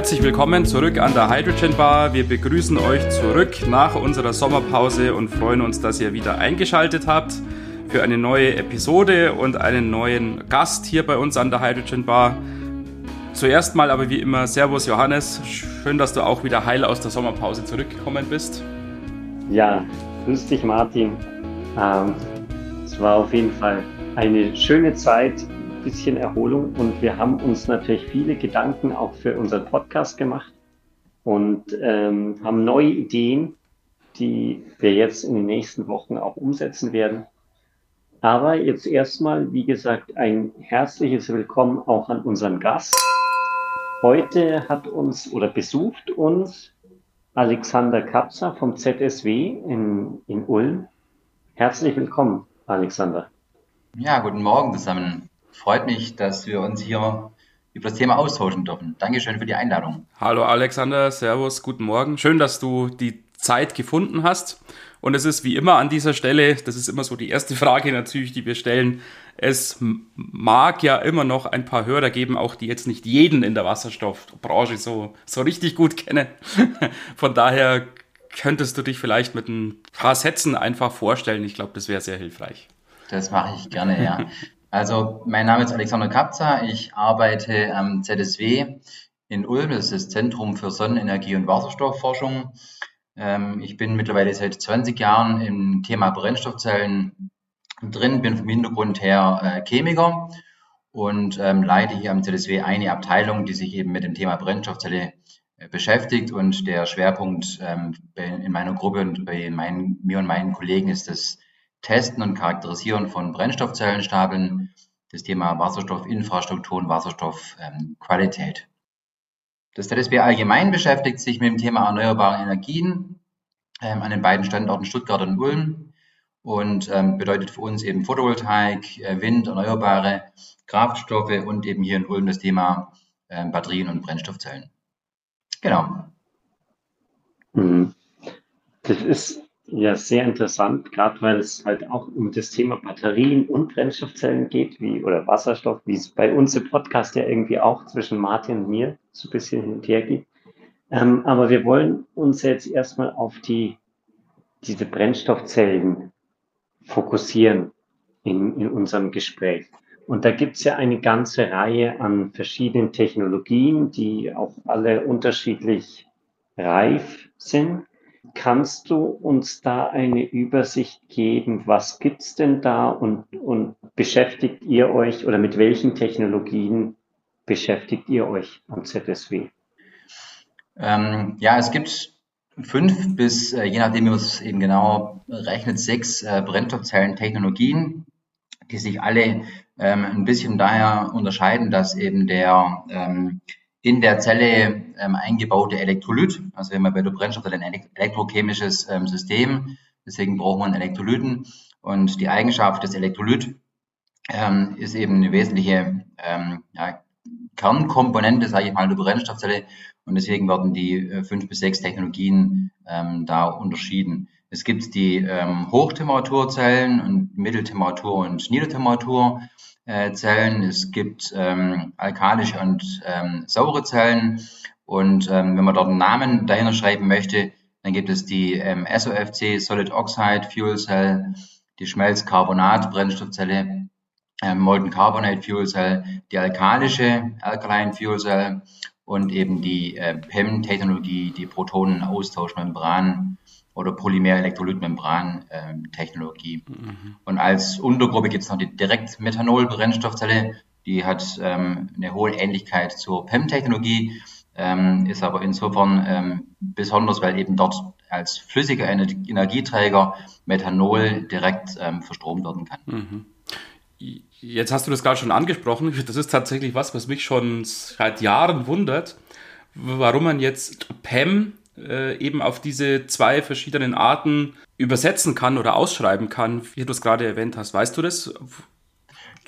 Herzlich willkommen zurück an der Hydrogen Bar. Wir begrüßen euch zurück nach unserer Sommerpause und freuen uns, dass ihr wieder eingeschaltet habt für eine neue Episode und einen neuen Gast hier bei uns an der Hydrogen Bar. Zuerst mal aber wie immer Servus Johannes. Schön, dass du auch wieder heil aus der Sommerpause zurückgekommen bist. Ja, grüß dich Martin. Ähm, es war auf jeden Fall eine schöne Zeit bisschen Erholung und wir haben uns natürlich viele Gedanken auch für unseren Podcast gemacht und ähm, haben neue Ideen, die wir jetzt in den nächsten Wochen auch umsetzen werden. Aber jetzt erstmal, wie gesagt, ein herzliches Willkommen auch an unseren Gast. Heute hat uns oder besucht uns Alexander Kapzer vom ZSW in, in Ulm. Herzlich willkommen, Alexander. Ja, guten Morgen zusammen. Freut mich, dass wir uns hier über das Thema austauschen dürfen. Dankeschön für die Einladung. Hallo Alexander, Servus, guten Morgen. Schön, dass du die Zeit gefunden hast. Und es ist wie immer an dieser Stelle, das ist immer so die erste Frage natürlich, die wir stellen. Es mag ja immer noch ein paar Hörer geben, auch die jetzt nicht jeden in der Wasserstoffbranche so, so richtig gut kennen. Von daher könntest du dich vielleicht mit ein paar Sätzen einfach vorstellen. Ich glaube, das wäre sehr hilfreich. Das mache ich gerne, ja. Also, mein Name ist Alexander Kapza. Ich arbeite am ZSW in Ulm. Das ist das Zentrum für Sonnenenergie und Wasserstoffforschung. Ähm, ich bin mittlerweile seit 20 Jahren im Thema Brennstoffzellen drin, bin vom Hintergrund her äh, Chemiker und ähm, leite hier am ZSW eine Abteilung, die sich eben mit dem Thema Brennstoffzelle äh, beschäftigt. Und der Schwerpunkt ähm, in meiner Gruppe und bei meinen, mir und meinen Kollegen ist das Testen und Charakterisieren von Brennstoffzellenstapeln, das Thema Wasserstoffinfrastruktur und Wasserstoffqualität. Das ZSB allgemein beschäftigt sich mit dem Thema erneuerbare Energien ähm, an den beiden Standorten Stuttgart und Ulm und ähm, bedeutet für uns eben Photovoltaik, äh, Wind, erneuerbare Kraftstoffe und eben hier in Ulm das Thema äh, Batterien und Brennstoffzellen. Genau. Mhm. Das ist ja, sehr interessant, gerade weil es halt auch um das Thema Batterien und Brennstoffzellen geht, wie oder Wasserstoff, wie es bei uns im Podcast ja irgendwie auch zwischen Martin und mir so ein bisschen hin und her geht. Ähm, aber wir wollen uns jetzt erstmal auf die, diese Brennstoffzellen fokussieren in, in unserem Gespräch. Und da gibt es ja eine ganze Reihe an verschiedenen Technologien, die auch alle unterschiedlich reif sind. Kannst du uns da eine Übersicht geben? Was gibt's denn da und, und beschäftigt ihr euch oder mit welchen Technologien beschäftigt ihr euch am ZSW? Ähm, ja, es gibt fünf bis, äh, je nachdem, wie man es eben genau rechnet, sechs äh, Brennstoffzellentechnologien, die sich alle ähm, ein bisschen daher unterscheiden, dass eben der ähm, in der Zelle ähm, eingebaute Elektrolyt. Also wenn man bei der Brennstoffzelle ein elektrochemisches ähm, System, deswegen braucht man Elektrolyten. Und die Eigenschaft des Elektrolyt ähm, ist eben eine wesentliche ähm, ja, Kernkomponente, sage ich mal, der Brennstoffzelle. Und deswegen werden die äh, fünf bis sechs Technologien ähm, da unterschieden. Es gibt die ähm, Hochtemperaturzellen und Mitteltemperatur und Niedertemperatur. Äh, Zellen, es gibt ähm, alkalische und ähm, saure Zellen. Und ähm, wenn man dort einen Namen dahinter schreiben möchte, dann gibt es die ähm, SOFC, Solid Oxide Fuel Cell, die Schmelzcarbonat-Brennstoffzelle, ähm, Molten Carbonate Fuel Cell, die alkalische Alkaline Fuel Cell und eben die äh, PEM-Technologie, die Protonenaustauschmembran oder Polymer-Elektrolytmembran-Technologie. Mhm. Und als Untergruppe gibt es noch die Direktmethanol-Brennstoffzelle, die hat ähm, eine hohe Ähnlichkeit zur PEM-Technologie, ähm, ist aber insofern ähm, besonders, weil eben dort als flüssiger Energieträger Methanol direkt ähm, verstromt werden kann. Mhm. Jetzt hast du das gerade schon angesprochen. Das ist tatsächlich was, was mich schon seit Jahren wundert, warum man jetzt PEM äh, eben auf diese zwei verschiedenen Arten übersetzen kann oder ausschreiben kann, wie du es gerade erwähnt hast. Weißt du das?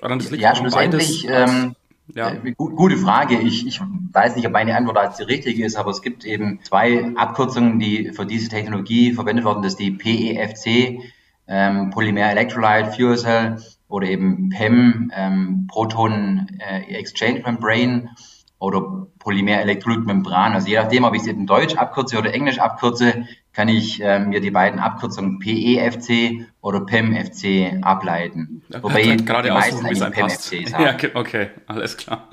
Daran das liegt ja, schlussendlich. Ähm, ja. Äh, gute Frage. Ich, ich weiß nicht, ob meine Antwort als die richtige ist, aber es gibt eben zwei Abkürzungen, die für diese Technologie verwendet werden. Das ist die PEFC, ähm, Polymer Electrolyte Fuel Cell oder eben PEM, ähm, Proton äh, Exchange Membrane. Oder Polymer-Elektrolytmembran. Also je nachdem, ob ich es in Deutsch abkürze oder Englisch abkürze, kann ich äh, mir die beiden Abkürzungen PEFC oder PEMFC ableiten. Wobei ja, gerade die meisten eigentlich PEMFC haben. Ja, okay, alles klar.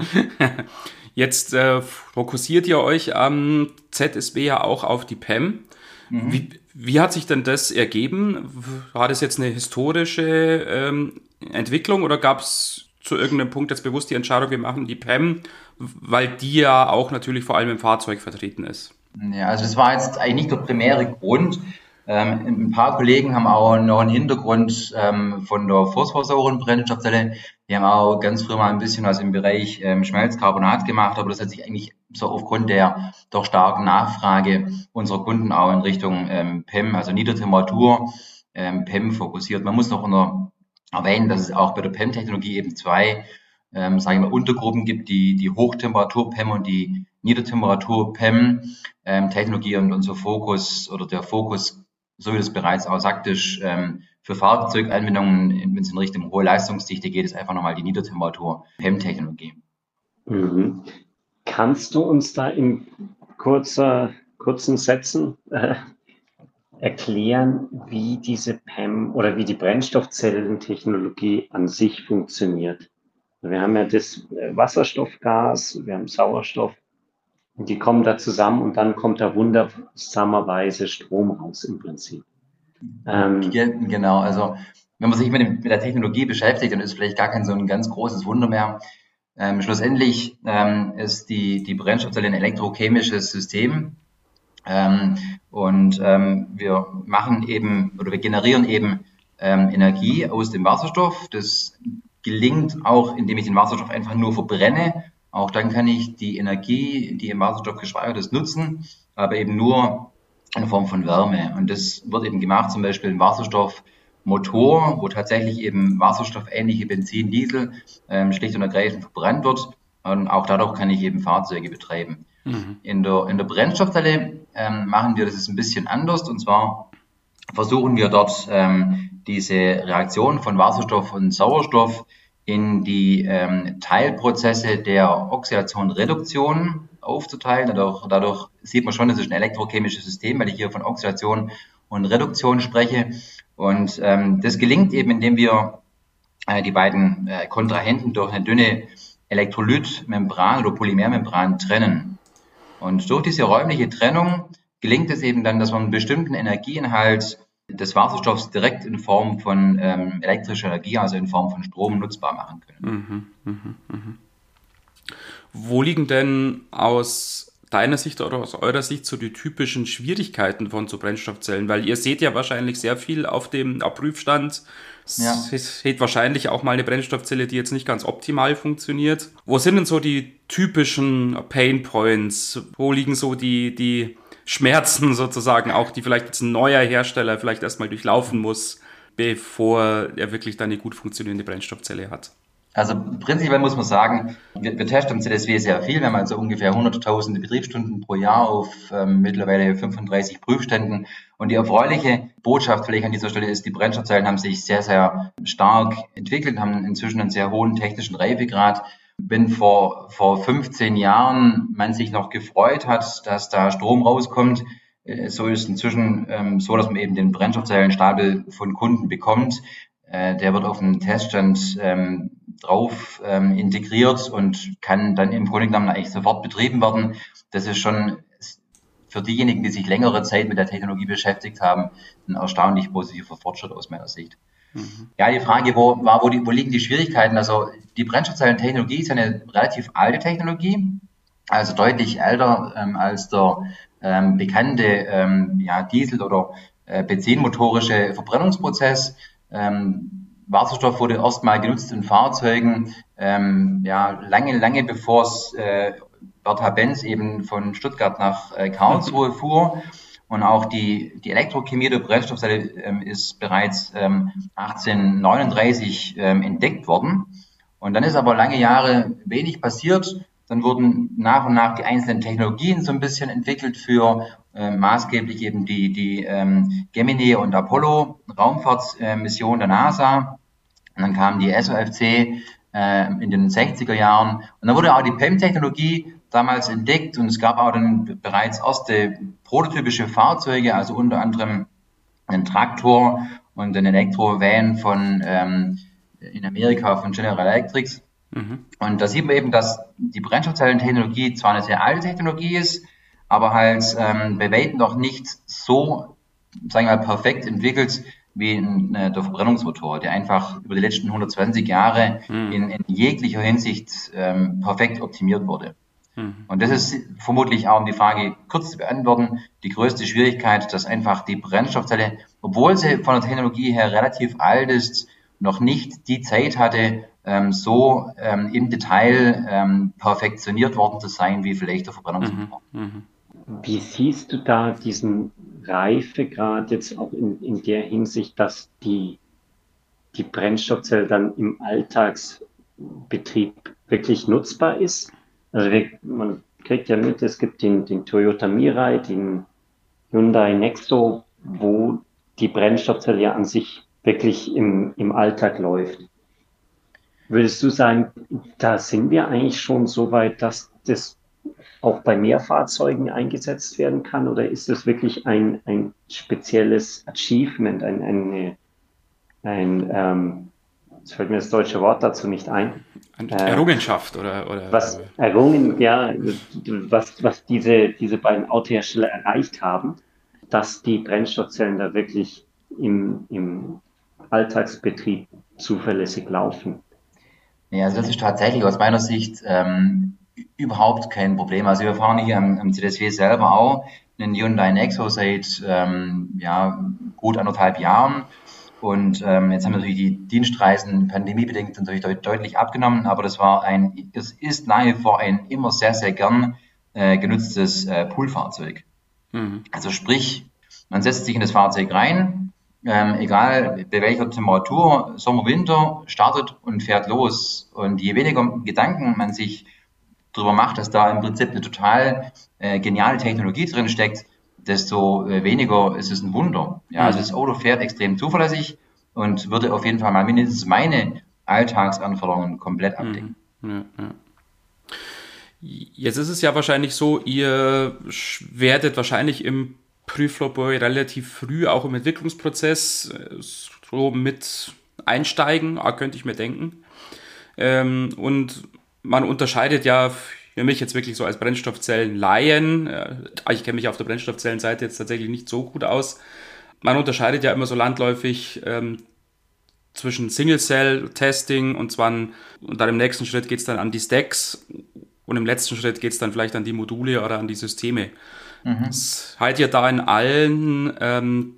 Jetzt äh, fokussiert ihr euch am ZSB ja auch auf die PEM. Mhm. Wie, wie hat sich denn das ergeben? War das jetzt eine historische ähm, Entwicklung oder gab es zu irgendeinem Punkt jetzt bewusst die Entscheidung, wir machen die PEM, weil die ja auch natürlich vor allem im Fahrzeug vertreten ist? Ja, also das war jetzt eigentlich nicht der primäre Grund. Ähm, ein paar Kollegen haben auch noch einen Hintergrund ähm, von der phosphorsäuren Brennstoffzelle. Die haben auch ganz früh mal ein bisschen was im Bereich ähm, Schmelzcarbonat gemacht, aber das hat sich eigentlich so aufgrund der doch starken Nachfrage unserer Kunden auch in Richtung ähm, PEM, also Niedertemperatur ähm, PEM fokussiert. Man muss noch erwähnen, dass es auch bei der PEM-Technologie eben zwei, ähm, sage ich mal, Untergruppen gibt, die, die Hochtemperatur-PEM und die Niedertemperatur-PEM-Technologie ähm, und unser Fokus oder der Fokus, so wie das bereits auch sagte, ähm, für Fahrzeuganwendungen, wenn es in Richtung hohe Leistungsdichte geht, ist einfach nochmal die Niedertemperatur-PEM-Technologie. Mhm. Kannst du uns da in kurzer, kurzen Sätzen äh, erklären, wie diese PEM oder wie die Brennstoffzellentechnologie an sich funktioniert. Wir haben ja das äh, Wasserstoffgas, wir haben Sauerstoff, und die kommen da zusammen und dann kommt da wundersamerweise Strom raus im Prinzip. Ähm, genau, also wenn man sich mit, dem, mit, der Technologie beschäftigt, dann ist vielleicht gar kein so ein ganz großes Wunder mehr. Ähm, schlussendlich ähm, ist die, die Brennstoffzelle ein elektrochemisches System, ähm, und ähm, wir machen eben oder wir generieren eben ähm, Energie aus dem Wasserstoff. Das gelingt auch, indem ich den Wasserstoff einfach nur verbrenne. Auch dann kann ich die Energie, die im Wasserstoff gespeichert ist, nutzen, aber eben nur in Form von Wärme. Und das wird eben gemacht, zum Beispiel im Wasserstoffmotor, wo tatsächlich eben wasserstoffähnliche Benzin, Diesel ähm, schlicht und ergreifend verbrannt wird. Und auch dadurch kann ich eben Fahrzeuge betreiben. Mhm. In, der, in der Brennstoffzelle ähm, machen wir das ein bisschen anders. Und zwar versuchen wir dort ähm, diese Reaktion von Wasserstoff und Sauerstoff in die ähm, Teilprozesse der Oxidation-Reduktion aufzuteilen. Dadurch, dadurch sieht man schon, das ist ein elektrochemisches System, weil ich hier von Oxidation und Reduktion spreche. Und ähm, das gelingt eben, indem wir äh, die beiden äh, Kontrahenten durch eine dünne Elektrolytmembran oder Polymermembran trennen. Und durch diese räumliche Trennung gelingt es eben dann, dass man einen bestimmten Energieinhalt des Wasserstoffs direkt in Form von ähm, elektrischer Energie, also in Form von Strom, nutzbar machen können. Mhm, mh, mh. Wo liegen denn aus deiner Sicht oder aus eurer Sicht so die typischen Schwierigkeiten von so Brennstoffzellen? Weil ihr seht ja wahrscheinlich sehr viel auf dem Prüfstand. Ja. Seht wahrscheinlich auch mal eine Brennstoffzelle, die jetzt nicht ganz optimal funktioniert. Wo sind denn so die typischen Pain Points? Wo liegen so die, die Schmerzen sozusagen auch, die vielleicht jetzt ein neuer Hersteller vielleicht erstmal durchlaufen muss, bevor er wirklich dann eine gut funktionierende Brennstoffzelle hat? Also prinzipiell muss man sagen, wir, wir testen CSW sehr viel. Wir haben also ungefähr 100.000 Betriebsstunden pro Jahr auf ähm, mittlerweile 35 Prüfständen. Und die erfreuliche Botschaft vielleicht an dieser Stelle ist, die Brennstoffzellen haben sich sehr, sehr stark entwickelt, haben inzwischen einen sehr hohen technischen Reifegrad. Wenn vor, vor 15 Jahren man sich noch gefreut hat, dass da Strom rauskommt, äh, so ist inzwischen ähm, so, dass man eben den Brennstoffzellenstapel von Kunden bekommt. Äh, der wird auf dem Teststand ähm, drauf ähm, integriert und kann dann im Grunde genommen eigentlich sofort betrieben werden. Das ist schon für diejenigen, die sich längere Zeit mit der Technologie beschäftigt haben, ein erstaunlich positiver Fortschritt aus meiner Sicht. Mhm. Ja, die Frage wo, war, wo, die, wo liegen die Schwierigkeiten? Also die Brennstoffzellentechnologie ist eine relativ alte Technologie, also deutlich älter ähm, als der ähm, bekannte ähm, ja, Diesel- oder äh, benzinmotorische Verbrennungsprozess. Ähm, Wasserstoff wurde erstmal genutzt in Fahrzeugen, ähm, ja, lange, lange bevor es äh, Bertha Benz eben von Stuttgart nach äh, Karlsruhe fuhr. Und auch die, die Elektrochemie der Brennstoffzelle ähm, ist bereits ähm, 1839 ähm, entdeckt worden. Und dann ist aber lange Jahre wenig passiert. Dann wurden nach und nach die einzelnen Technologien so ein bisschen entwickelt für äh, maßgeblich eben die, die ähm, Gemini und Apollo Raumfahrtsmission äh, der NASA. Und dann kam die SOFC äh, in den 60er Jahren. Und dann wurde auch die PEM-Technologie damals entdeckt und es gab auch dann bereits erste prototypische Fahrzeuge, also unter anderem einen Traktor und einen Elektrovan von ähm, in Amerika von General Electric. Mhm. Und da sieht man eben, dass die Brennstoffzellentechnologie zwar eine sehr alte Technologie ist, aber halt ähm, bei weitem noch nicht so, sagen wir mal, perfekt entwickelt wie ein, äh, der Verbrennungsmotor, der einfach über die letzten 120 Jahre mhm. in, in, jeglicher Hinsicht ähm, perfekt optimiert wurde. Mhm. Und das ist vermutlich auch, um die Frage kurz zu beantworten, die größte Schwierigkeit, dass einfach die Brennstoffzelle, obwohl sie von der Technologie her relativ alt ist, noch nicht die Zeit hatte, ähm, so ähm, im Detail ähm, perfektioniert worden zu sein, wie vielleicht der Verbrennungsmotor. Mhm. mhm. Wie siehst du da diesen Reifegrad jetzt auch in, in der Hinsicht, dass die, die Brennstoffzelle dann im Alltagsbetrieb wirklich nutzbar ist? Also wir, man kriegt ja mit, es gibt den, den Toyota Mirai, den Hyundai Nexo, wo die Brennstoffzelle ja an sich wirklich im, im Alltag läuft. Würdest du sagen, da sind wir eigentlich schon so weit, dass das auch bei Mehrfahrzeugen eingesetzt werden kann? Oder ist das wirklich ein, ein spezielles Achievement, ein, eine, ein ähm, jetzt fällt mir das deutsche Wort dazu nicht ein. Eine äh, Errungenschaft oder, oder was errungen, ja, was, was diese, diese beiden Autohersteller erreicht haben, dass die Brennstoffzellen da wirklich im, im Alltagsbetrieb zuverlässig laufen. Ja, also das ist tatsächlich aus meiner Sicht ähm, überhaupt kein Problem. Also wir fahren hier am, am CDSW selber auch einen Hyundai Nexo seit ähm, ja, gut anderthalb Jahren. Und ähm, jetzt haben natürlich die Dienstreisen pandemiebedingt natürlich deut deutlich abgenommen, aber das war ein, es ist nach wie vor ein immer sehr, sehr gern äh, genutztes äh, Poolfahrzeug. Mhm. Also sprich, man setzt sich in das Fahrzeug rein, ähm, egal bei welcher Temperatur, Sommer, Winter, startet und fährt los. Und je weniger Gedanken man sich darüber macht, dass da im Prinzip eine total äh, geniale Technologie drin steckt, desto äh, weniger ist es ein Wunder. Ja, also das Auto fährt extrem zuverlässig und würde auf jeden Fall mal mindestens meine Alltagsanforderungen komplett mhm. abdecken. Ja, ja. Jetzt ist es ja wahrscheinlich so, ihr werdet wahrscheinlich im Prüflabor relativ früh auch im Entwicklungsprozess äh, so mit einsteigen, könnte ich mir denken. Ähm, und man unterscheidet ja für mich jetzt wirklich so als Brennstoffzellen-Laien, äh, ich kenne mich auf der Brennstoffzellenseite jetzt tatsächlich nicht so gut aus, man unterscheidet ja immer so landläufig ähm, zwischen Single-Cell-Testing und zwar und dann im nächsten Schritt geht es dann an die Stacks und im letzten Schritt geht es dann vielleicht an die Module oder an die Systeme. Mhm. Seid ihr da in allen ähm,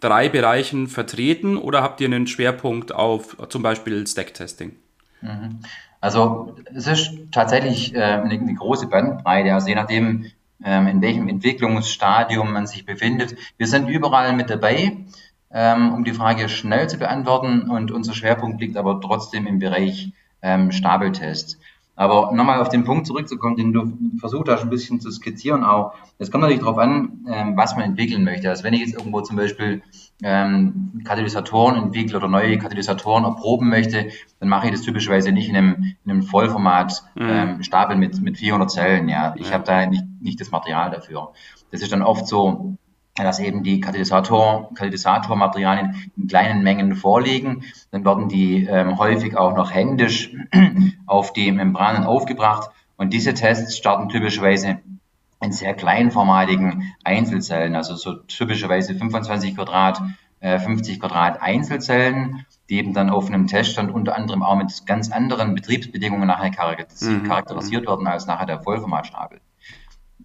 drei Bereichen vertreten oder habt ihr einen Schwerpunkt auf zum Beispiel Stack-Testing? Mhm. Also es ist tatsächlich äh, eine, eine, große Bandbreite, also je nachdem, ähm, in welchem Entwicklungsstadium man sich befindet. Wir sind überall mit dabei, ähm, um die Frage schnell zu beantworten und unser Schwerpunkt liegt aber trotzdem im Bereich ähm, Stapeltest. Aber nochmal auf den Punkt zurückzukommen, den du versucht hast, ein bisschen zu skizzieren auch. Es kommt natürlich darauf an, ähm, was man entwickeln möchte. Also wenn ich jetzt irgendwo zum Beispiel ähm, Katalysatoren entwickle oder neue Katalysatoren erproben möchte, dann mache ich das typischerweise nicht in einem, in einem Vollformat mhm. ähm, Stapel mit, mit 400 Zellen. Ja, ich ja. habe da nicht, nicht das Material dafür. Das ist dann oft so dass eben die Katalysator, Katalysatormaterialien in kleinen Mengen vorliegen. Dann werden die ähm, häufig auch noch händisch auf die Membranen aufgebracht. Und diese Tests starten typischerweise in sehr kleinformatigen Einzelzellen, also so typischerweise 25 Quadrat, äh, 50 Quadrat Einzelzellen, die eben dann auf einem Teststand unter anderem auch mit ganz anderen Betriebsbedingungen nachher mhm. charakterisiert werden als nachher der Vollformatstapel.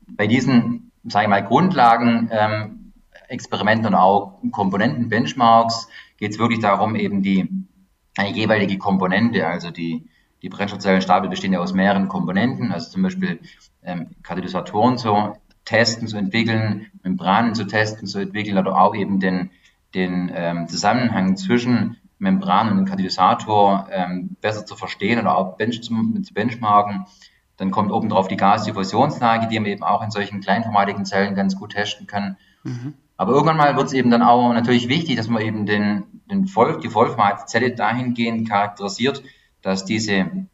Bei diesen sage ich mal, Grundlagen ähm, Experimenten und auch Komponenten-Benchmarks geht es wirklich darum, eben die eine jeweilige Komponente, also die, die Brennstoffzellenstapel bestehen ja aus mehreren Komponenten, also zum Beispiel ähm, Katalysatoren zu testen, zu entwickeln, Membranen zu testen, zu entwickeln oder auch eben den, den ähm, Zusammenhang zwischen Membran und Katalysator ähm, besser zu verstehen oder auch bench zu, zu benchmarken. Dann kommt oben drauf die Gasdiffusionslage, die man eben auch in solchen kleinformatigen Zellen ganz gut testen kann. Mhm. Aber irgendwann mal wird es eben dann auch natürlich wichtig, dass man eben den, den Voll, die Vollformatzelle dahingehend charakterisiert, dass diese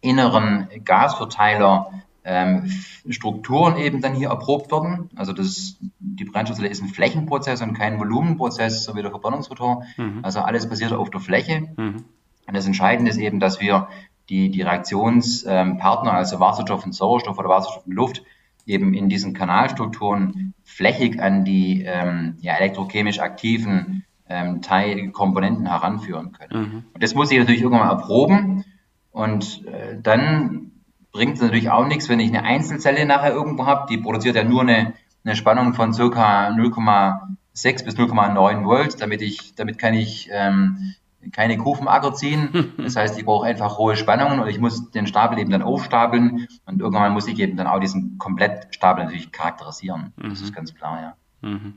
inneren Gasverteiler ähm, Strukturen eben dann hier erprobt werden. Also das, die Brennstoffzelle ist ein Flächenprozess und kein Volumenprozess, so wie der Verbrennungsmotor. Mhm. Also alles basiert auf der Fläche. Mhm. Und das Entscheidende ist eben, dass wir die, die Reaktionspartner, also Wasserstoff und Sauerstoff oder Wasserstoff und Luft, eben in diesen Kanalstrukturen flächig an die ähm, ja, elektrochemisch aktiven ähm, Teilkomponenten heranführen können. Mhm. Und das muss ich natürlich irgendwann mal erproben. Und äh, dann bringt es natürlich auch nichts, wenn ich eine Einzelzelle nachher irgendwo habe, die produziert ja nur eine, eine Spannung von circa 0,6 bis 0,9 Volt, damit ich, damit kann ich ähm, keine Kufenacker ziehen. Das heißt, ich brauche einfach hohe Spannungen und ich muss den Stapel eben dann aufstapeln und irgendwann muss ich eben dann auch diesen Komplettstapel natürlich charakterisieren. Mhm. Das ist ganz klar, ja. Mhm.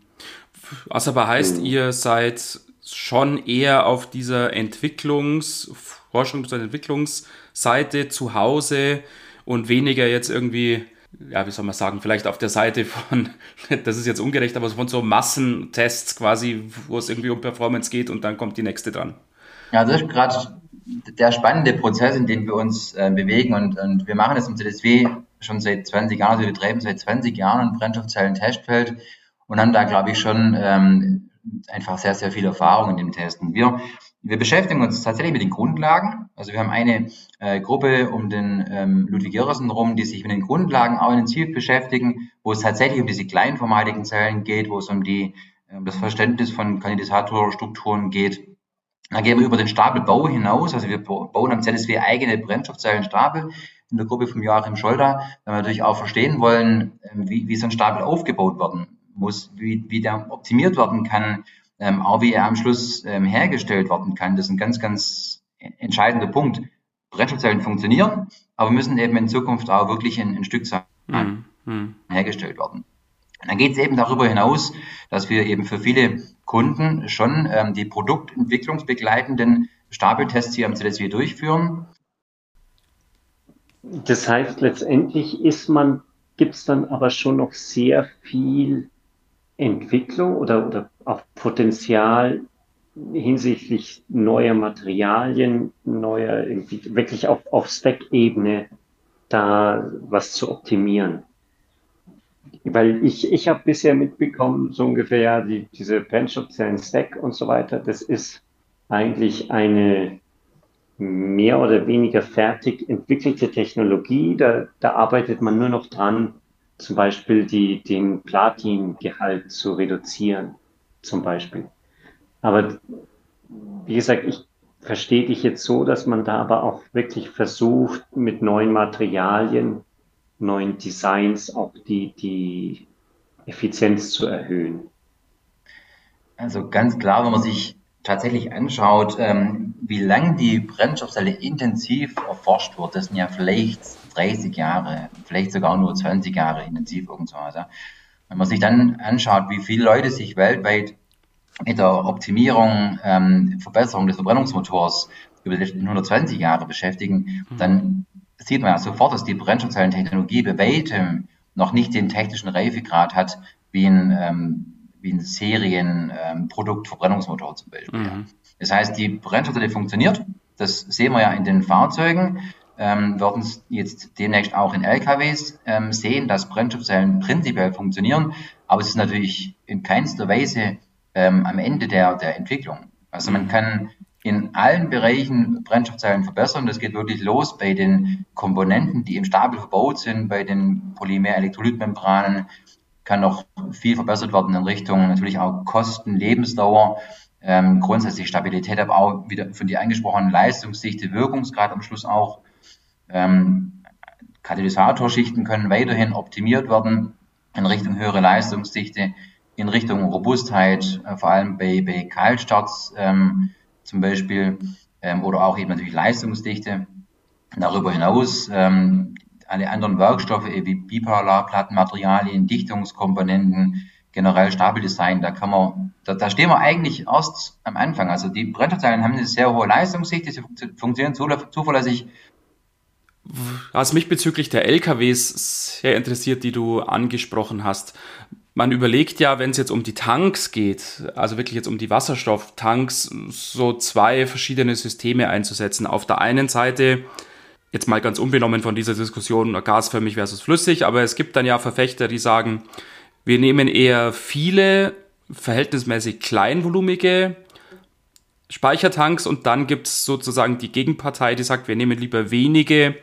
Was aber heißt, ihr seid schon eher auf dieser Entwicklungs-, Forschungs- und Entwicklungsseite zu Hause und weniger jetzt irgendwie ja, wie soll man sagen, vielleicht auf der Seite von, das ist jetzt ungerecht, aber von so Massentests quasi, wo es irgendwie um Performance geht und dann kommt die nächste dran. Ja, das ist gerade der spannende Prozess, in dem wir uns äh, bewegen und, und wir machen das im CDSW schon seit 20 Jahren, also wir betreiben seit 20 Jahren ein Brennstoffzellen-Testfeld und haben da, glaube ich, schon ähm, einfach sehr, sehr viel Erfahrung in dem Testen. Wir, wir beschäftigen uns tatsächlich mit den Grundlagen. Also wir haben eine äh, Gruppe um den ähm, Ludwig Irresen rum, die sich mit den Grundlagen auch intensiv beschäftigen, wo es tatsächlich um diese kleinformatigen Zellen geht, wo es um die, um das Verständnis von Kandidatorstrukturen geht dann gehen wir über den Stapelbau hinaus. Also wir bauen am ZSW eigene Brennstoffzellenstapel in der Gruppe vom Joachim Scholder, weil wir natürlich auch verstehen wollen, ähm, wie, wie so ein Stapel aufgebaut werden muss, wie, wie der optimiert werden kann, ähm, auch wie er am Schluss ähm, hergestellt werden kann. Das ist ein ganz, ganz entscheidender Punkt. Brennstoffzellen funktionieren, aber müssen eben in Zukunft auch wirklich in, in Stückzahlen mhm. mhm. hergestellt werden. Dann geht es eben darüber hinaus, dass wir eben für viele Kunden schon ähm, die produktentwicklungsbegleitenden Stapeltests hier am CDSW durchführen. Das heißt, letztendlich ist man, gibt es dann aber schon noch sehr viel Entwicklung oder, oder auch Potenzial hinsichtlich neuer Materialien, neuer, irgendwie wirklich auf, auf Stack-Ebene da was zu optimieren. Weil ich, ich habe bisher mitbekommen, so ungefähr die, diese Brennstoffzellen Stack und so weiter, das ist eigentlich eine mehr oder weniger fertig entwickelte Technologie. Da, da arbeitet man nur noch dran, zum Beispiel die, den Platingehalt zu reduzieren, zum Beispiel. Aber wie gesagt, ich verstehe dich jetzt so, dass man da aber auch wirklich versucht, mit neuen Materialien neuen Designs auch die, die Effizienz zu erhöhen? Also ganz klar, wenn man sich tatsächlich anschaut, ähm, wie lange die Brennstoffzelle intensiv erforscht wird, das sind ja vielleicht 30 Jahre, vielleicht sogar nur 20 Jahre intensiv irgendwas. Ja. Wenn man sich dann anschaut, wie viele Leute sich weltweit mit der Optimierung, ähm, Verbesserung des Verbrennungsmotors über die letzten 120 Jahre beschäftigen, mhm. dann sieht man ja sofort, dass die Brennstoffzellentechnologie bei weitem noch nicht den technischen Reifegrad hat, wie ein, ähm, wie ein Serienprodukt ähm, zum Beispiel. Mhm. Das heißt, die Brennstoffzelle funktioniert. Das sehen wir ja in den Fahrzeugen. Ähm, werden jetzt demnächst auch in LKWs ähm, sehen, dass Brennstoffzellen prinzipiell funktionieren. Aber es ist natürlich in keinster Weise ähm, am Ende der, der Entwicklung. Also man mhm. kann in allen Bereichen Brennstoffzellen verbessern. Das geht wirklich los bei den Komponenten, die im Stapel verbaut sind, bei den Polymer-Elektrolytmembranen kann noch viel verbessert werden in Richtung natürlich auch Kosten, Lebensdauer, ähm, grundsätzlich Stabilität, aber auch wieder von dir angesprochenen Leistungsdichte, Wirkungsgrad am Schluss auch. Ähm, Katalysatorschichten können weiterhin optimiert werden in Richtung höhere Leistungsdichte, in Richtung Robustheit, äh, vor allem bei, bei Kaltstarts. Ähm, zum Beispiel ähm, oder auch eben natürlich Leistungsdichte. Darüber hinaus ähm, alle anderen Werkstoffe wie Bipolarplattenmaterialien, Dichtungskomponenten, generell Stapeldesign, da kann man, da, da stehen wir eigentlich erst am Anfang. Also die Brennerzellen haben eine sehr hohe Leistungsdichte, sie funktionieren zuverlässig. Was mich bezüglich der LKWs sehr interessiert, die du angesprochen hast man überlegt ja, wenn es jetzt um die Tanks geht, also wirklich jetzt um die Wasserstofftanks, so zwei verschiedene Systeme einzusetzen. Auf der einen Seite Jetzt mal ganz unbenommen von dieser Diskussion gasförmig versus flüssig, aber es gibt dann ja Verfechter, die sagen, wir nehmen eher viele verhältnismäßig kleinvolumige Speichertanks und dann gibt es sozusagen die Gegenpartei, die sagt, wir nehmen lieber wenige,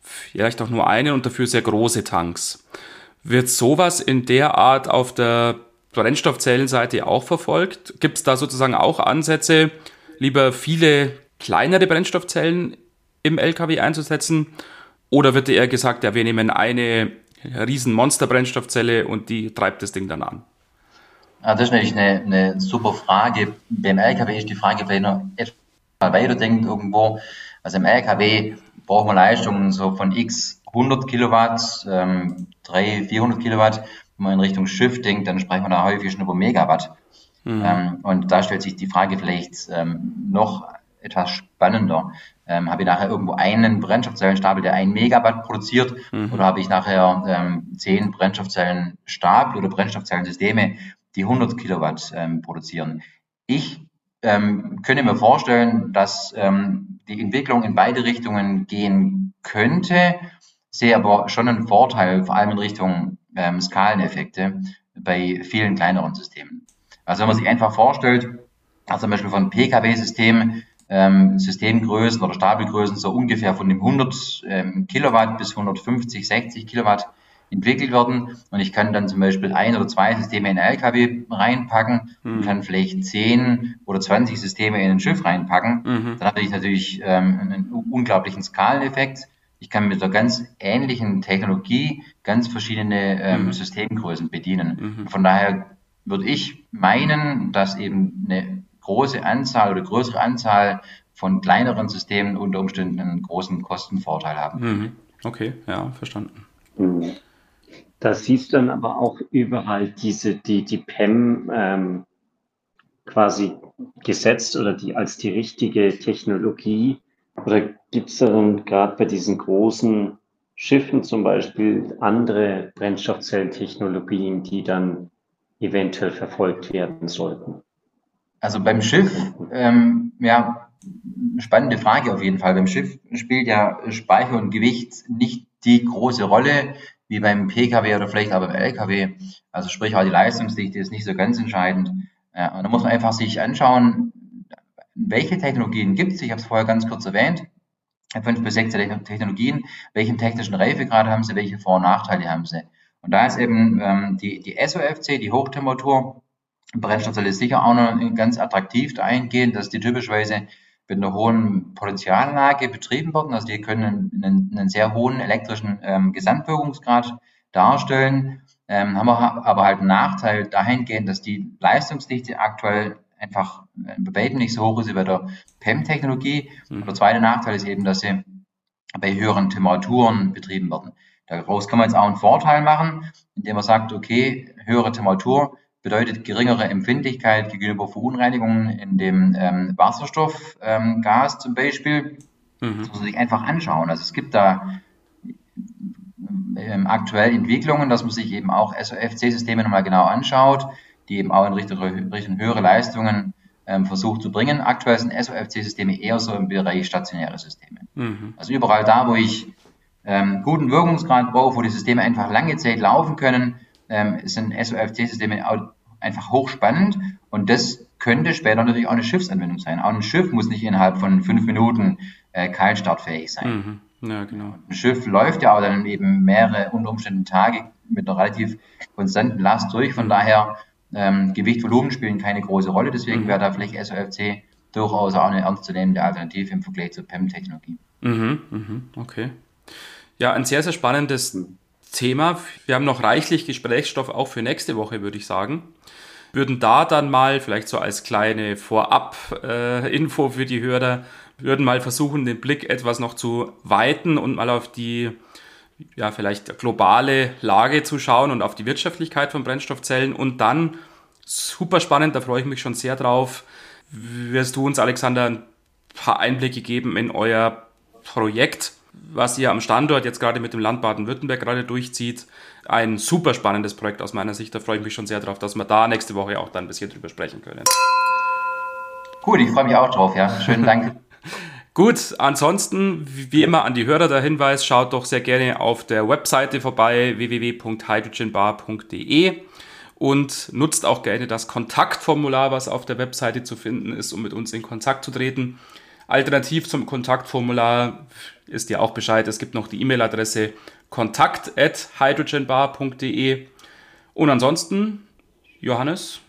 vielleicht auch nur einen und dafür sehr große Tanks. Wird sowas in der Art auf der Brennstoffzellenseite auch verfolgt? Gibt es da sozusagen auch Ansätze, lieber viele kleinere Brennstoffzellen im LKW einzusetzen? Oder wird eher gesagt, ja, wir nehmen eine riesen Monster-Brennstoffzelle und die treibt das Ding dann an? Ja, das ist natürlich eine, eine super Frage. Beim LKW ist die Frage vielleicht noch etwas weiterdenkt irgendwo. Also im LKW brauchen wir Leistungen so von x 100 Kilowatt, ähm, 300, 400 Kilowatt. Wenn man in Richtung Schiff denkt, dann sprechen wir da häufig schon über Megawatt. Mhm. Ähm, und da stellt sich die Frage vielleicht ähm, noch etwas spannender. Ähm, habe ich nachher irgendwo einen Brennstoffzellenstapel, der ein Megawatt produziert, mhm. oder habe ich nachher ähm, zehn Brennstoffzellenstapel oder Brennstoffzellensysteme, die 100 Kilowatt ähm, produzieren? Ich ähm, könnte mir vorstellen, dass ähm, die Entwicklung in beide Richtungen gehen könnte, sehe aber schon einen Vorteil, vor allem in Richtung ähm, Skaleneffekte bei vielen kleineren Systemen. Also wenn man sich einfach vorstellt, also zum Beispiel von Pkw-Systemen, ähm, Systemgrößen oder Stapelgrößen so ungefähr von dem 100 ähm, Kilowatt bis 150, 60 Kilowatt entwickelt werden. Und ich kann dann zum Beispiel ein oder zwei Systeme in LKW reinpacken mhm. und kann vielleicht 10 oder 20 Systeme in ein Schiff reinpacken. Mhm. Dann habe ich natürlich ähm, einen unglaublichen Skaleneffekt. Ich kann mit einer ganz ähnlichen Technologie ganz verschiedene ähm, mhm. Systemgrößen bedienen. Mhm. Von daher würde ich meinen, dass eben eine große Anzahl oder größere Anzahl von kleineren Systemen unter Umständen einen großen Kostenvorteil haben. Mhm. Okay, ja, verstanden. Mhm. Da siehst du dann aber auch überall diese, die, die PEM ähm, quasi gesetzt oder die als die richtige Technologie. Oder gibt es dann gerade bei diesen großen Schiffen zum Beispiel andere Brennstoffzellentechnologien, die dann eventuell verfolgt werden sollten? Also beim Schiff, ähm, ja, spannende Frage auf jeden Fall. Beim Schiff spielt ja Speicher und Gewicht nicht die große Rolle wie beim Pkw oder vielleicht auch beim Lkw. Also sprich auch die Leistungsdichte ist nicht so ganz entscheidend. Ja, und da muss man einfach sich anschauen, welche Technologien gibt es. Ich habe es vorher ganz kurz erwähnt. Fünf bis sechs Technologien. Welchen technischen Reifegrad haben sie? Welche Vor- und Nachteile haben sie? Und da ist eben ähm, die, die SOFC, die Hochtemperatur, Brennstoffzelle ist sicher auch noch ganz attraktiv dahingehend, dass die typischerweise mit einer hohen Potentiallage betrieben werden. Also die können einen, einen sehr hohen elektrischen ähm, Gesamtwirkungsgrad darstellen, ähm, haben aber halt einen Nachteil dahingehend, dass die Leistungsdichte aktuell einfach bei weitem nicht so hoch ist wie bei der PEM-Technologie. Mhm. Und der zweite Nachteil ist eben, dass sie bei höheren Temperaturen betrieben werden. Daraus kann man jetzt auch einen Vorteil machen, indem man sagt, okay, höhere Temperatur bedeutet geringere Empfindlichkeit gegenüber Verunreinigungen in dem ähm, Wasserstoffgas ähm, zum Beispiel. Mhm. Das muss man sich einfach anschauen. Also es gibt da ähm, aktuell Entwicklungen, dass man sich eben auch SOFC-Systeme nochmal genau anschaut, die eben auch in Richtung, Richtung höhere Leistungen ähm, versucht zu bringen. Aktuell sind SOFC-Systeme eher so im Bereich stationäre Systeme. Mhm. Also überall da, wo ich ähm, guten Wirkungsgrad brauche, wo die Systeme einfach lange Zeit laufen können, ähm, sind SOFC-Systeme einfach hochspannend und das könnte später natürlich auch eine Schiffsanwendung sein. Auch ein Schiff muss nicht innerhalb von fünf Minuten äh, kaltstartfähig sein. Mhm. Ja, genau. Ein Schiff läuft ja auch dann eben mehrere unter Umständen Tage mit einer relativ konstanten Last durch. Von daher ähm, Gewicht, Volumen spielen keine große Rolle. Deswegen mhm. wäre da vielleicht SOFC durchaus auch eine ernstzunehmende Alternative im Vergleich zur PEM-Technologie. Mhm, mhm, okay. Ja, ein sehr, sehr spannendes Thema. Wir haben noch reichlich Gesprächsstoff auch für nächste Woche, würde ich sagen. Würden da dann mal, vielleicht so als kleine Vorab-Info äh, für die Hörer, würden mal versuchen, den Blick etwas noch zu weiten und mal auf die ja, vielleicht globale Lage zu schauen und auf die Wirtschaftlichkeit von Brennstoffzellen und dann super spannend, da freue ich mich schon sehr drauf, wirst du uns, Alexander, ein paar Einblicke geben in euer Projekt was ihr am Standort jetzt gerade mit dem Land Baden-Württemberg gerade durchzieht. Ein super spannendes Projekt aus meiner Sicht. Da freue ich mich schon sehr drauf, dass wir da nächste Woche auch dann ein bisschen drüber sprechen können. Gut, ich freue mich auch drauf, ja. Schönen Dank. Gut, ansonsten, wie immer an die Hörer der Hinweis, schaut doch sehr gerne auf der Webseite vorbei, www.hydrogenbar.de und nutzt auch gerne das Kontaktformular, was auf der Webseite zu finden ist, um mit uns in Kontakt zu treten. Alternativ zum Kontaktformular ist ja auch Bescheid, es gibt noch die E-Mail-Adresse kontakt@hydrogenbar.de und ansonsten, Johannes,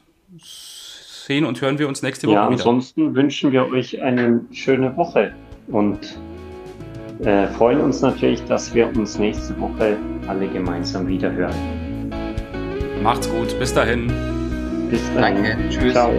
sehen und hören wir uns nächste Woche ja, wieder. Ansonsten wünschen wir euch eine schöne Woche und äh, freuen uns natürlich, dass wir uns nächste Woche alle gemeinsam wieder hören. Macht's gut, bis dahin. Bis dahin. Danke, tschüss. Ciao.